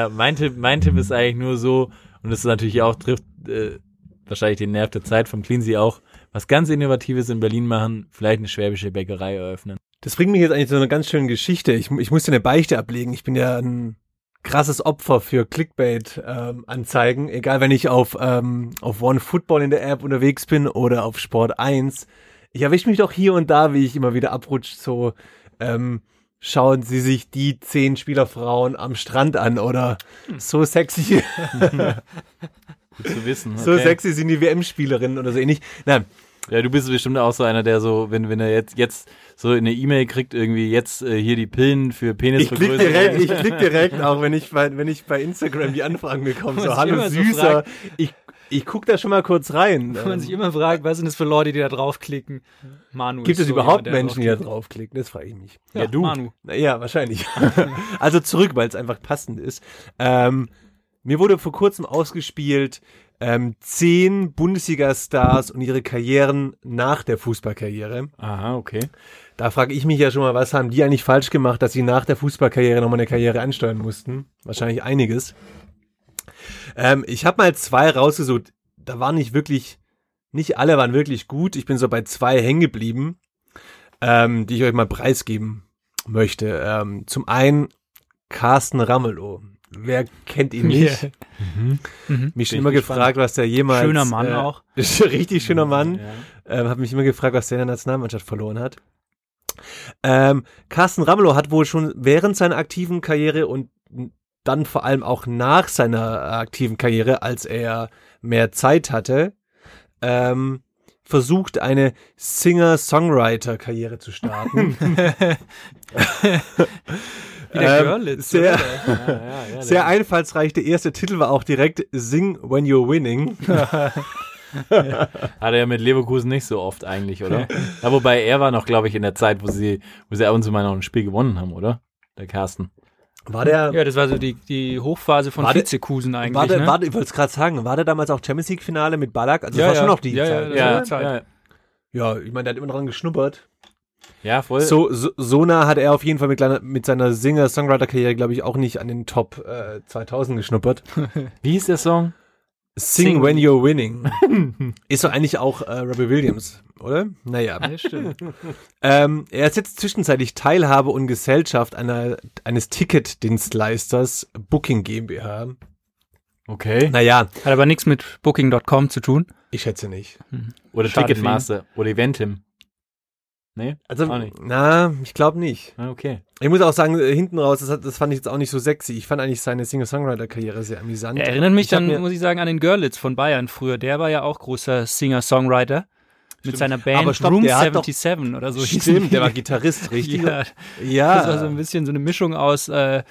mein Tipp, mein Tipp ist eigentlich nur so, und das ist natürlich auch, trifft äh, wahrscheinlich den Nerv der Zeit vom Cleansy auch, was ganz Innovatives in Berlin machen, vielleicht eine schwäbische Bäckerei eröffnen. Das bringt mich jetzt eigentlich zu einer ganz schönen Geschichte. Ich, ich musste eine Beichte ablegen. Ich bin ja ein krasses Opfer für Clickbait-Anzeigen. Egal, wenn ich auf, ähm, auf One Football in der App unterwegs bin oder auf Sport 1. Ich erwische mich doch hier und da, wie ich immer wieder abrutsche, so ähm, schauen Sie sich die zehn Spielerfrauen am Strand an oder so sexy, Gut zu wissen. so okay. sexy sind die WM-Spielerinnen oder so ähnlich. Nein, Ja, du bist bestimmt auch so einer, der so, wenn, wenn er jetzt, jetzt so eine E-Mail kriegt, irgendwie jetzt äh, hier die Pillen für Ich klick Penisvergrößerung. direkt, ich klick direkt, auch wenn ich bei, wenn ich bei Instagram die Anfragen bekomme. So, hallo so Süßer. fragt. ich, ich guck da schon mal kurz rein. Wenn man Ähm, sich immer fragt, was sind das für Leute, die da draufklicken? Manu gibt es so überhaupt jemand, Menschen, die da draufklicken? Das frage ich mich. Ja, du. Manu. Ja, wahrscheinlich. also zurück, weil es einfach passend ist. Ähm, mir wurde vor kurzem ausgespielt, ähm, zehn Bundesliga-Stars und ihre Karrieren nach der Fußballkarriere. Aha, okay. Da frage ich mich ja schon mal, was haben die eigentlich falsch gemacht, dass sie nach der Fußballkarriere nochmal eine Karriere ansteuern mussten? Wahrscheinlich einiges. Ähm, ich habe mal zwei rausgesucht. da waren nicht wirklich, nicht alle waren wirklich gut. Ich bin so bei zwei hängen geblieben, ähm, die ich euch mal preisgeben möchte. Ähm, zum einen Carsten Ramelow. Wer kennt ihn nicht? Mhm. Mich schon immer gefragt, was der jemals. Schöner Mann äh, auch. Ist ein richtig schöner Mann. Ja. Ähm, habe mich immer gefragt, was der in der Nationalmannschaft verloren hat. Ähm, Carsten Ramelow hat wohl schon während seiner aktiven Karriere und dann vor allem auch nach seiner aktiven Karriere, als er mehr Zeit hatte, ähm, versucht, eine Singer-Songwriter-Karriere zu starten. Wie der Ähm, Görlitz. sehr, Ja, ja, ja, sehr einfallsreich. Der erste Titel war auch direkt Sing When You're Winning. Hat er ja mit Leverkusen nicht so oft eigentlich, oder? ja, wobei er war noch, glaube ich, in der Zeit, wo sie, wo sie ab und zu mal noch ein Spiel gewonnen haben, oder? Der Carsten. War der, Ja, das war so die, die Hochphase von Vizekusen eigentlich. war der, ne? war ich wollte es gerade sagen, war der damals auch Champions League Finale mit Ballack? Also Ja, das war ja. schon noch die Ja, ja, Zeit. Ja, ja, Zeit. ja, Ja, ich meine, der hat immer dran geschnuppert. ja, voll. So, so, so nah hat er auf jeden Fall mit, kleiner, mit seiner Singer-Songwriter-Karriere, glaube ich, auch nicht an den Top äh, 2000 geschnuppert. Wie hieß der Song? Sing, Sing- When You're Winning. Ist doch eigentlich auch äh, Robbie Williams, oder? Naja. Ja, stimmt. ähm, er ist jetzt zwischenzeitlich Teilhabe und Gesellschaft einer, eines Ticketdienstleisters Booking GmbH. Okay. Naja, Hat aber nichts mit Booking.com zu tun. ich schätze nicht. Oder Schade Ticketmaster. Oder Eventim. Nee? Also, Auch nicht. na, ich glaube nicht. Ah, Okay. Ich muss auch sagen, äh, hinten raus, das, hat, das fand ich jetzt auch nicht so sexy. Ich fand eigentlich seine Singer-Songwriter-Karriere sehr amüsant. Er erinnert mich Ich dann, muss ich sagen, an den Görlitz von Bayern früher. Der war ja auch großer Singer-Songwriter. Mit seiner Band Aber stopp, Room der hat doch- 77 oder so. Stimmt, der war Gitarrist, richtig? Ja, ja. das war so ein bisschen so eine Mischung aus, äh,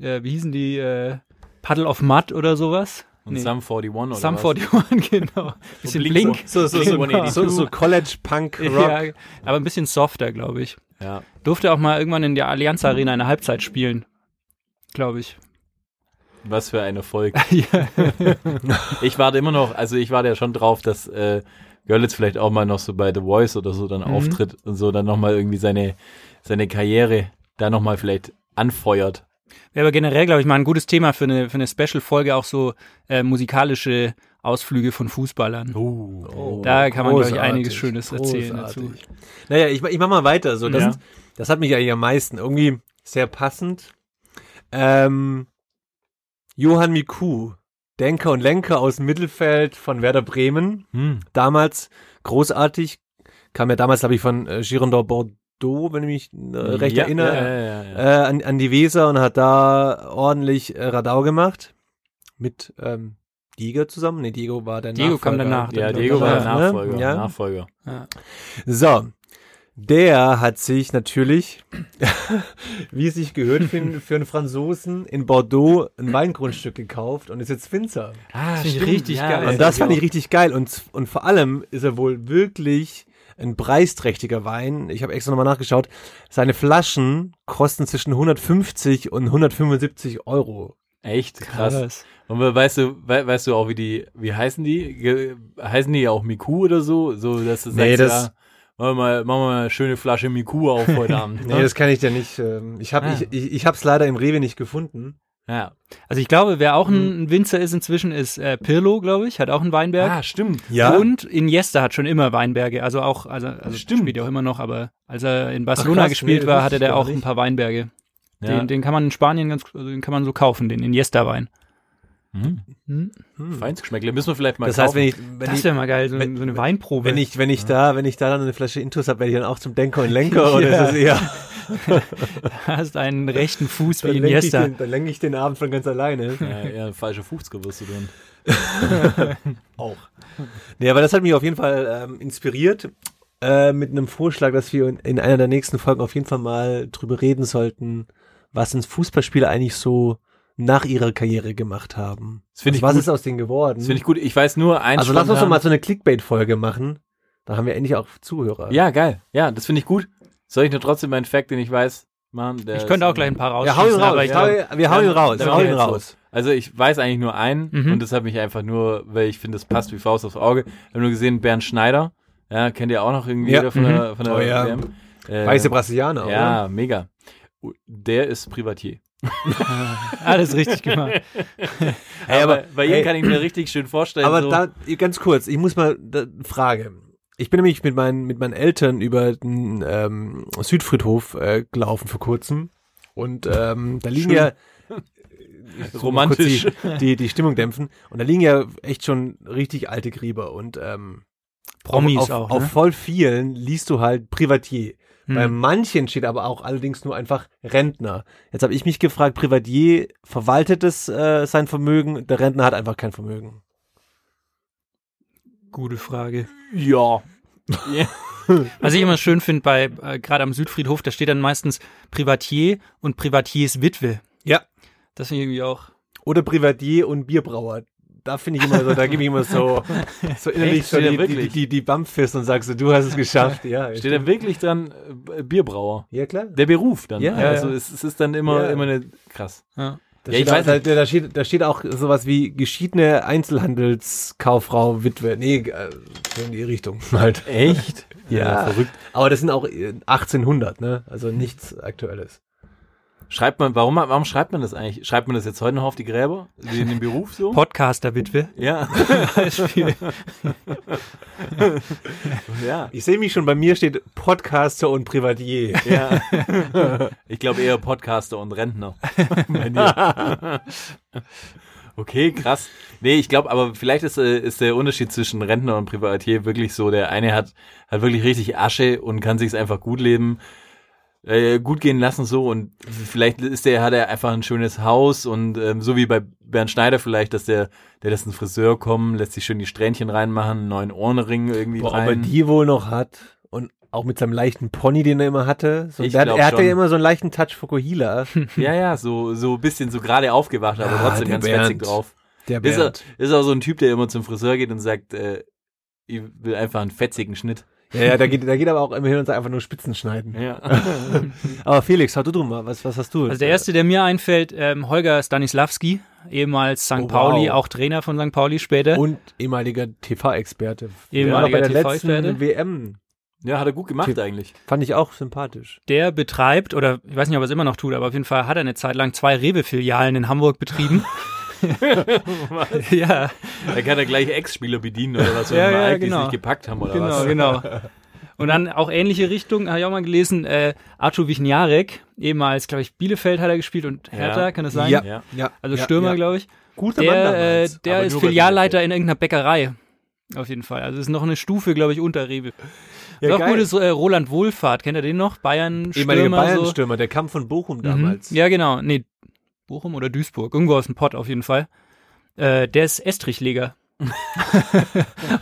äh, wie hießen die, äh, Puddle of Mud oder sowas? Und Nee. Sum 41 oder Sum was? 41, genau. Bisschen Blink Blink. so, so, Blink so, 182. so, so College Punk Rock. Ja, aber ein bisschen softer, glaube ich. Ja. Durfte auch mal irgendwann in der Allianz Arena eine Halbzeit spielen. Glaube ich. Was für ein Erfolg. Ich warte immer noch, also ich warte ja schon drauf, dass äh, Görlitz vielleicht auch mal noch so bei The Voice oder so dann Mhm. auftritt und so dann nochmal irgendwie seine, seine Karriere da nochmal vielleicht anfeuert. Wäre aber generell, glaube ich, mal ein gutes Thema für eine, für eine Special-Folge, auch so äh, musikalische Ausflüge von Fußballern. Oh, Da kann man, glaub ich, großartig, einiges Schönes erzählen dazu. Naja, ich, ich mach mal weiter. So, das, Ja. das hat mich eigentlich am meisten irgendwie sehr passend. Ähm, Johann Miku, Denker und Lenker aus Mittelfeld von Werder Bremen. Hm. Damals großartig. Kam ja damals, glaube ich, von äh, Girondin Bordeaux, wenn ich mich äh, recht ja, erinnere. Ja, ja, ja, ja. äh, an, an die Weser und hat da ordentlich äh, Radau gemacht. Mit ähm, Diego zusammen. Nee, Diego war der Diego kam Nachfolger. danach. ja Diego war der ne? Nachfolger. Ja. Nachfolger. Ja. So. Der hat sich natürlich, wie es sich gehört für, einen- für einen Franzosen in Bordeaux ein Weingrundstück gekauft und ist jetzt Winzer. Ah, finde ich richtig geil. Und das fand ich richtig geil. Und, und vor allem ist er wohl wirklich ein preisträchtiger Wein. Ich habe extra nochmal nachgeschaut. Seine Flaschen kosten zwischen 150 und 175 Euro. Echt krass. Krass. Und we- weißt du, we, weißt du auch, wie die, wie heißen die? Ge, heißen die auch Miku oder so? So, dass du Nee, sagst, das- ja, machen wir mal, machen wir mal eine schöne Flasche Miku auf heute Abend. Nee, ne? das kann ich dir nicht. ähm, Ich habe Ah. ich, ich, ich hab's leider im Rewe nicht gefunden. Ja. Also ich glaube, wer auch Mhm. ein, ein Winzer ist inzwischen, ist äh, Pirlo, glaube ich, hat auch einen Weinberg. Ah, stimmt. Und Iniesta hat schon immer Weinberge, also auch, also, also Stimmt. spielt ja auch immer noch, aber als er in Barcelona krass, gespielt nee, war, hatte der auch nicht. ein paar Weinberge. Ja. Den, den kann man in Spanien ganz, also den kann man so kaufen, den Iniesta-Wein. Hm. Hm? Geschmäckle. Müssen wir vielleicht mal Das kaufen. heißt, wenn ich, wenn Das wäre mal geil, so, wenn- so eine Weinprobe. wenn ich, wenn ich da, wenn ich da dann eine Flasche Intus habe, werde ich dann auch zum Denker und Lenker oder Ja. ist es eher, hast einen rechten Fuß wie dann ich, Iniesta. den- dann lenke ich den Abend von ganz alleine. ja, eher falsche du dann. auch. Nee, aber das hat mich auf jeden Fall ähm, inspiriert äh, mit einem Vorschlag, dass wir in, in einer der nächsten Folgen auf jeden Fall mal drüber reden sollten, was uns Fußballspieler eigentlich so nach ihrer Karriere gemacht haben. Das finde ich was gut. ist aus denen geworden? Das finde ich gut. Ich weiß nur eins also lass uns doch mal so eine Clickbait-Folge machen. Da haben wir endlich auch Zuhörer. Ja, geil. Ja, das finde ich gut. Soll ich nur trotzdem meinen Fact, den ich weiß, machen? Der Ich könnte auch gleich ein paar Wir hauen ihn rausschießen, raus. aber ich Wir hauen ihn- wir hauen ihn Ja, raus. Wir hauen ihn raus. Also ich weiß eigentlich nur einen Mhm. und das hat mich einfach nur, weil ich finde, das passt wie Faust aufs Auge. Ich habe nur gesehen, Bernd Schneider, ja, kennt ihr auch noch irgendwie Ja. von der, von der Oh ja. WM. Äh, Weiße Brasilianer, oder? Ja, mega. Der ist Privatier. Alles richtig gemacht. Hey, aber bei ihm hey. kann ich mir richtig schön vorstellen. Aber so, da, ganz kurz, ich muss mal, da, Frage. Ich bin nämlich mit meinen, mit meinen Eltern über den ähm, Südfriedhof äh, gelaufen vor kurzem. Und ähm, da liegen Schön. ja muss Romantisch. Die, die, die Stimmung dämpfen. Und da liegen ja echt schon richtig alte Gräber. Und ähm, Promis auf, auch, Auf ne? voll vielen liest du halt Privatier. Hm. Bei manchen steht aber auch allerdings nur einfach Rentner. Jetzt habe ich mich gefragt, Privatier verwaltet es äh, sein Vermögen, der Rentner hat einfach kein Vermögen. Gute Frage. ja. Was ich immer schön finde bei, äh, gerade am Südfriedhof, da steht dann meistens Privatier und Privatiers Witwe. Ja. Das finde ich irgendwie auch. Oder Privatier und Bierbrauer. Da finde ich immer so, da gebe ich immer so, so innerlich Echt? so die, die, die, die Bumpfist und sagst so, du hast es geschafft. Ja, Steht da wirklich dran, äh, Bierbrauer? ja klar. Der Beruf dann. Ja, also ja. Es, es ist dann immer, Ja. immer eine, krass. Ja. Da, Ja, ich steht auch, weiß da, nicht. da, steht, da steht auch sowas wie geschiedene Einzelhandelskauffrau, Witwe. Nee, äh, so in die Richtung halt. Echt? Ja. verrückt. Aber das sind auch äh, 1800, ne? Also nichts Aktuelles. Schreibt man, warum, warum schreibt man das eigentlich? Schreibt man das jetzt heute noch auf die Gräber? Wie in dem Beruf so? Podcaster-Witwe. ja. Beispiel. ja. Ich sehe mich schon, bei mir steht Podcaster und Privatier. Ja. Ich glaube eher Podcaster und Rentner. Okay, krass. Nee, ich glaube, aber vielleicht ist, äh, ist der Unterschied zwischen Rentner und Privatier wirklich so, der eine hat, hat wirklich richtig Asche und kann sich's einfach gut leben, äh, gut gehen lassen so und vielleicht ist der, hat er einfach ein schönes Haus und ähm, so wie bei Bernd Schneider vielleicht, dass der, der lässt einen Friseur kommen, lässt sich schön die Strähnchen reinmachen, einen neuen Ohrenring irgendwie Boah, ob er rein. die wohl noch hat und auch mit seinem leichten Pony, den er immer hatte. So, der, er hatte schon. ja immer so einen leichten Touch Fukuhila. Ja, ja, so, so ein bisschen so gerade aufgewacht, aber Ah, trotzdem ganz Bernd. fetzig drauf. Der Ist er, Bernd. ist auch so ein Typ, der immer zum Friseur geht und sagt, äh, ich will einfach einen fetzigen Schnitt. Ja, ja, da geht, da geht aber auch immer hin und sagt einfach nur Spitzen schneiden. Ja. Aber Felix, hau du drum mal, was, was hast du? Also der erste, der mir einfällt, ähm, Holger Stanislavski, ehemals St. Oh, Pauli, wow. auch Trainer von St. Pauli später. Und ehemaliger TV-Experte. Ehemaliger bei der TV-Experte. letzten WM ja, hat er gut gemacht Typ. eigentlich. fand ich auch sympathisch. der betreibt, oder ich weiß nicht, ob er es immer noch tut, aber auf jeden Fall hat er eine Zeit lang zwei Rewe-Filialen in Hamburg betrieben. ja, Da kann er gleich Ex-Spieler bedienen oder was, wenn Ja, wir ja, genau. nicht gepackt haben oder genau, was. genau. Und dann auch ähnliche Richtung, habe ich auch mal gelesen, äh, Artur Wichniarek, ehemals, glaube ich, Bielefeld hat er gespielt und Hertha, Ja. kann das sein? Ja. Ja. ja. Also ja, Stürmer, ja. glaube ich. Guter Mann Der, äh, damals, der aber ist Filialleiter in irgendeiner Bäckerei. Auf jeden Fall. Also ist noch eine Stufe, glaube ich, unter Rewe. Ja, Noch gut ist äh, Roland Wohlfahrt. Kennt ihr den noch? Bayern-Stürmer. Ehemaliger so. Bayern-Stürmer, der kam von Bochum damals. Mhm. Ja, genau. Nee, Bochum oder Duisburg. Irgendwo aus dem Pott auf jeden Fall. Äh, der ist Estrichleger.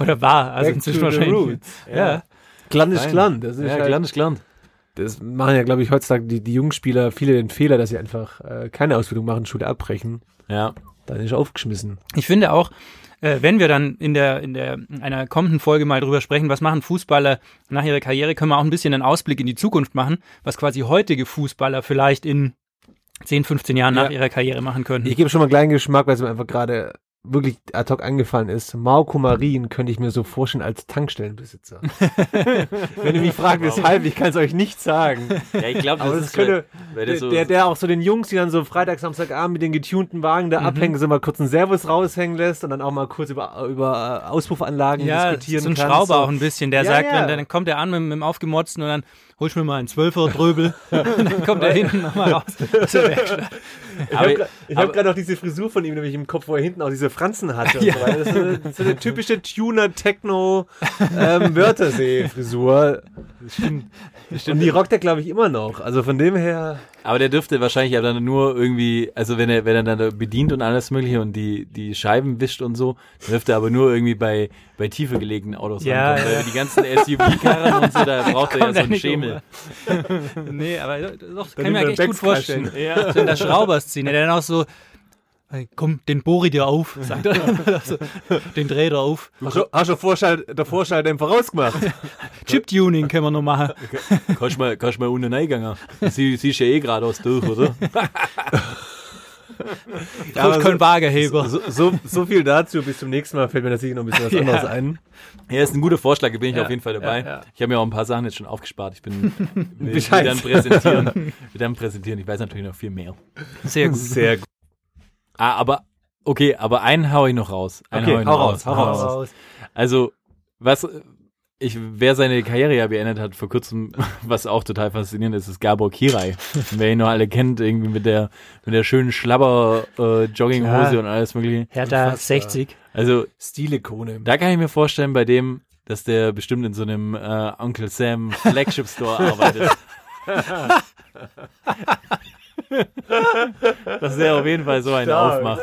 oder war. Also Back inzwischen to the wahrscheinlich. roots. Ja. Gland ist. Gland. Das ist Ja, halt, ist Gland. Das machen ja, glaube ich, heutzutage die, die Jungspieler viele den Fehler, dass sie einfach äh, keine Ausbildung machen, Schule abbrechen. Ja. Dann ist er aufgeschmissen. Ich finde auch, äh, wenn wir dann in der, in der, in einer kommenden Folge mal drüber sprechen, was machen Fußballer nach ihrer Karriere, können wir auch ein bisschen einen Ausblick in die Zukunft machen, was quasi heutige Fußballer vielleicht in 10, 15 Jahren nach Ja. ihrer Karriere machen können. Ich gebe schon mal einen kleinen Geschmack, weil es mir einfach gerade wirklich ad hoc angefallen ist. Marco Marin könnte ich mir so vorstellen als Tankstellenbesitzer. Wenn ihr mich fragt, weshalb, ich kann es euch nicht sagen. Ja, ich glaube, das, Aber das ist, könnte, weil, weil der, so, der, der auch so den Jungs, die dann so Freitag, Samstagabend mit den getunten Wagen Mhm. da abhängen, so mal kurz einen Servus raushängen lässt und dann auch mal kurz über, über äh, Auspuffanlagen ja, diskutieren so ein kann. Schrauber so. auch ein bisschen, der Ja, sagt, ja. wenn dann kommt er an mit, mit dem aufgemotzten und dann holst du mir mal einen Zwölfer Dröbel und dann kommt er hinten nochmal raus aus der Werkstatt. Aber- Ich habe gerade hab grad auch diese Frisur von ihm nämlich im Kopf, wo er hinten auch diese Franzen hatte. Und so. Das ist so eine, so eine typische Tuner-Techno-Wörtersee-Frisur. Und die rockt er, glaube ich, immer noch. Also von dem her. aber der dürfte wahrscheinlich aber dann nur irgendwie, also wenn er, wenn er dann da bedient und alles mögliche und die, die Scheiben wischt und so, dann dürfte er aber nur irgendwie bei, bei tiefer gelegenen Autos Ja, ja. Weil die ganzen SUV-Karren und so, da braucht er ja so einen Schemel. Nee, aber doch, kann nimmt mir echt gut vorstellen. Ja. So in der Schrauberszene, der dann auch so, komm, den bohre ich dir auf, sagt er. so, den dreh dir auf. Hast du, hast du Vorschall, der Vorschalldämpfer rausgemacht? Chip-Tuning können wir noch machen. Kannst du mal, kannst du mal unten reingegangen? Sie, siehst ja eh geradeaus durch, oder? Aber so- Köln-Wagerheber. So, so, so viel dazu. Bis zum nächsten Mal fällt mir natürlich noch ein bisschen was Ja. anderes ein. Ja, ist ein guter Vorschlag, da bin ich Ja, auf jeden Fall dabei. ja, ja. Ich habe mir auch ein paar Sachen jetzt schon aufgespart. Ich bin will, will dann präsentieren. will dann präsentieren. Ich weiß natürlich noch viel mehr. Sehr gut. Sehr gut. Ah, aber okay, aber einen hau ich noch raus. Einen Okay, hau ich noch hau raus, hau raus. Also, was ich, wer seine Karriere ja beendet hat vor kurzem, was auch total faszinierend ist, ist Gabor Kirai. wer ihn noch alle kennt, irgendwie mit der mit der schönen Schlabber äh, und alles mögliche. Hertha Unfassbar. 60. Also Stilikone. da kann ich mir vorstellen, bei dem, dass der bestimmt in so einem äh, Uncle Sam Flagship Store arbeitet. dass der auf jeden Fall so einen Stark. aufmacht.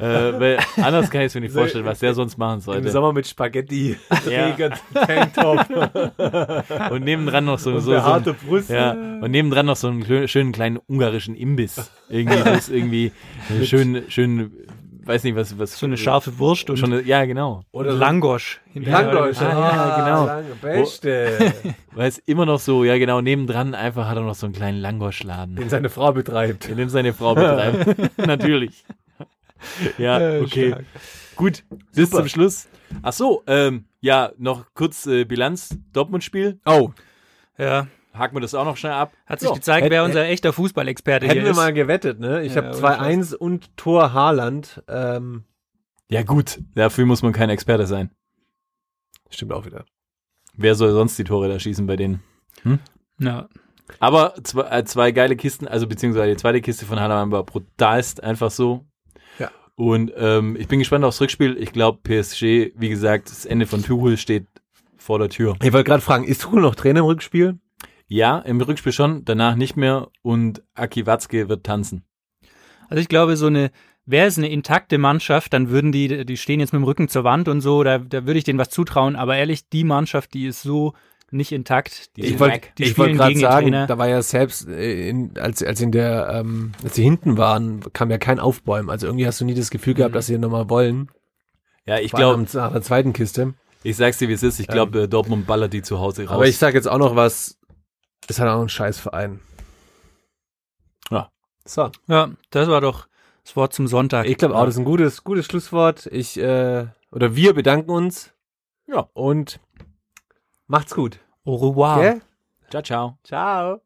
Äh, weil anders kann ich es mir nicht vorstellen, was der sonst machen Im sollte. Sommer mit Spaghetti, Ja. Tanktop Und nebendran noch so, und so, so ein, Brust. ja, und nebendran noch so einen schönen kleinen ungarischen Imbiss. Irgendwie, das irgendwie schön, schön, weiß nicht, was, was So eine scharfe Wurst und, schon, eine- ja, genau. Oder und Langosch. Langosch. Ah, ja, genau. Beste. Weil es immer noch so, ja genau, nebendran einfach hat er noch so einen kleinen Langoschladen. Den seine Frau betreibt. Dem seine Frau betreibt. Natürlich. Ja, okay. stark. Gut, bis Super. zum Schluss. Ach so, ähm, ja, noch kurz äh, Bilanz, Dortmund-Spiel. Oh, Ja, Haken wir das auch noch schnell ab. hat sich Ja. gezeigt, Hätt- wer unser echter Fußballexperte hätten hier wir ist. mal gewettet, ne? Ich Ja, habe ohne 2-1 und Tor Haaland. Ähm, Ja gut, dafür muss man kein Experte sein. stimmt auch wieder. Wer soll sonst die Tore da schießen bei denen? ja. Aber zwei, äh, zwei geile Kisten, also beziehungsweise die zweite Kiste von Haaland war brutalst, einfach so. Ja. Und ähm, ich bin gespannt aufs Rückspiel. Ich glaube, PSG, wie gesagt, das Ende von Tuchel steht vor der Tür. Ich wollte gerade fragen, ist Tuchel noch Trainer im Rückspiel? Ja, im Rückspiel schon, danach nicht mehr und Aki Watzke wird tanzen. Also ich glaube, so eine, wäre es eine intakte Mannschaft, dann würden die, die stehen jetzt mit dem Rücken zur Wand und so, da, da würde ich denen was zutrauen. Aber ehrlich, die Mannschaft, die ist so nicht intakt. Die Ich sind wollt- wollte gerade sagen, Trainer. da war ja selbst, äh, in, als, als in der, ähm, als sie hinten waren, kam ja kein Aufbäumen. Also irgendwie hast du nie das Gefühl gehabt, Mhm. dass sie nochmal wollen. Ja, ich glaube, nach der zweiten Kiste. ich sag's dir, wie es ist. Ich glaube, äh, Dortmund ballert die zu Hause raus. Aber ich sage jetzt auch noch was, ist halt auch ein Scheißverein. Ja. So. Ja, das war doch das Wort zum Sonntag. Ich glaube auch, das ist ein gutes, gutes Schlusswort. Ich, äh, oder wir bedanken uns. Ja. Und macht's gut. Au revoir. Gell? ciao, ciao. Ciao.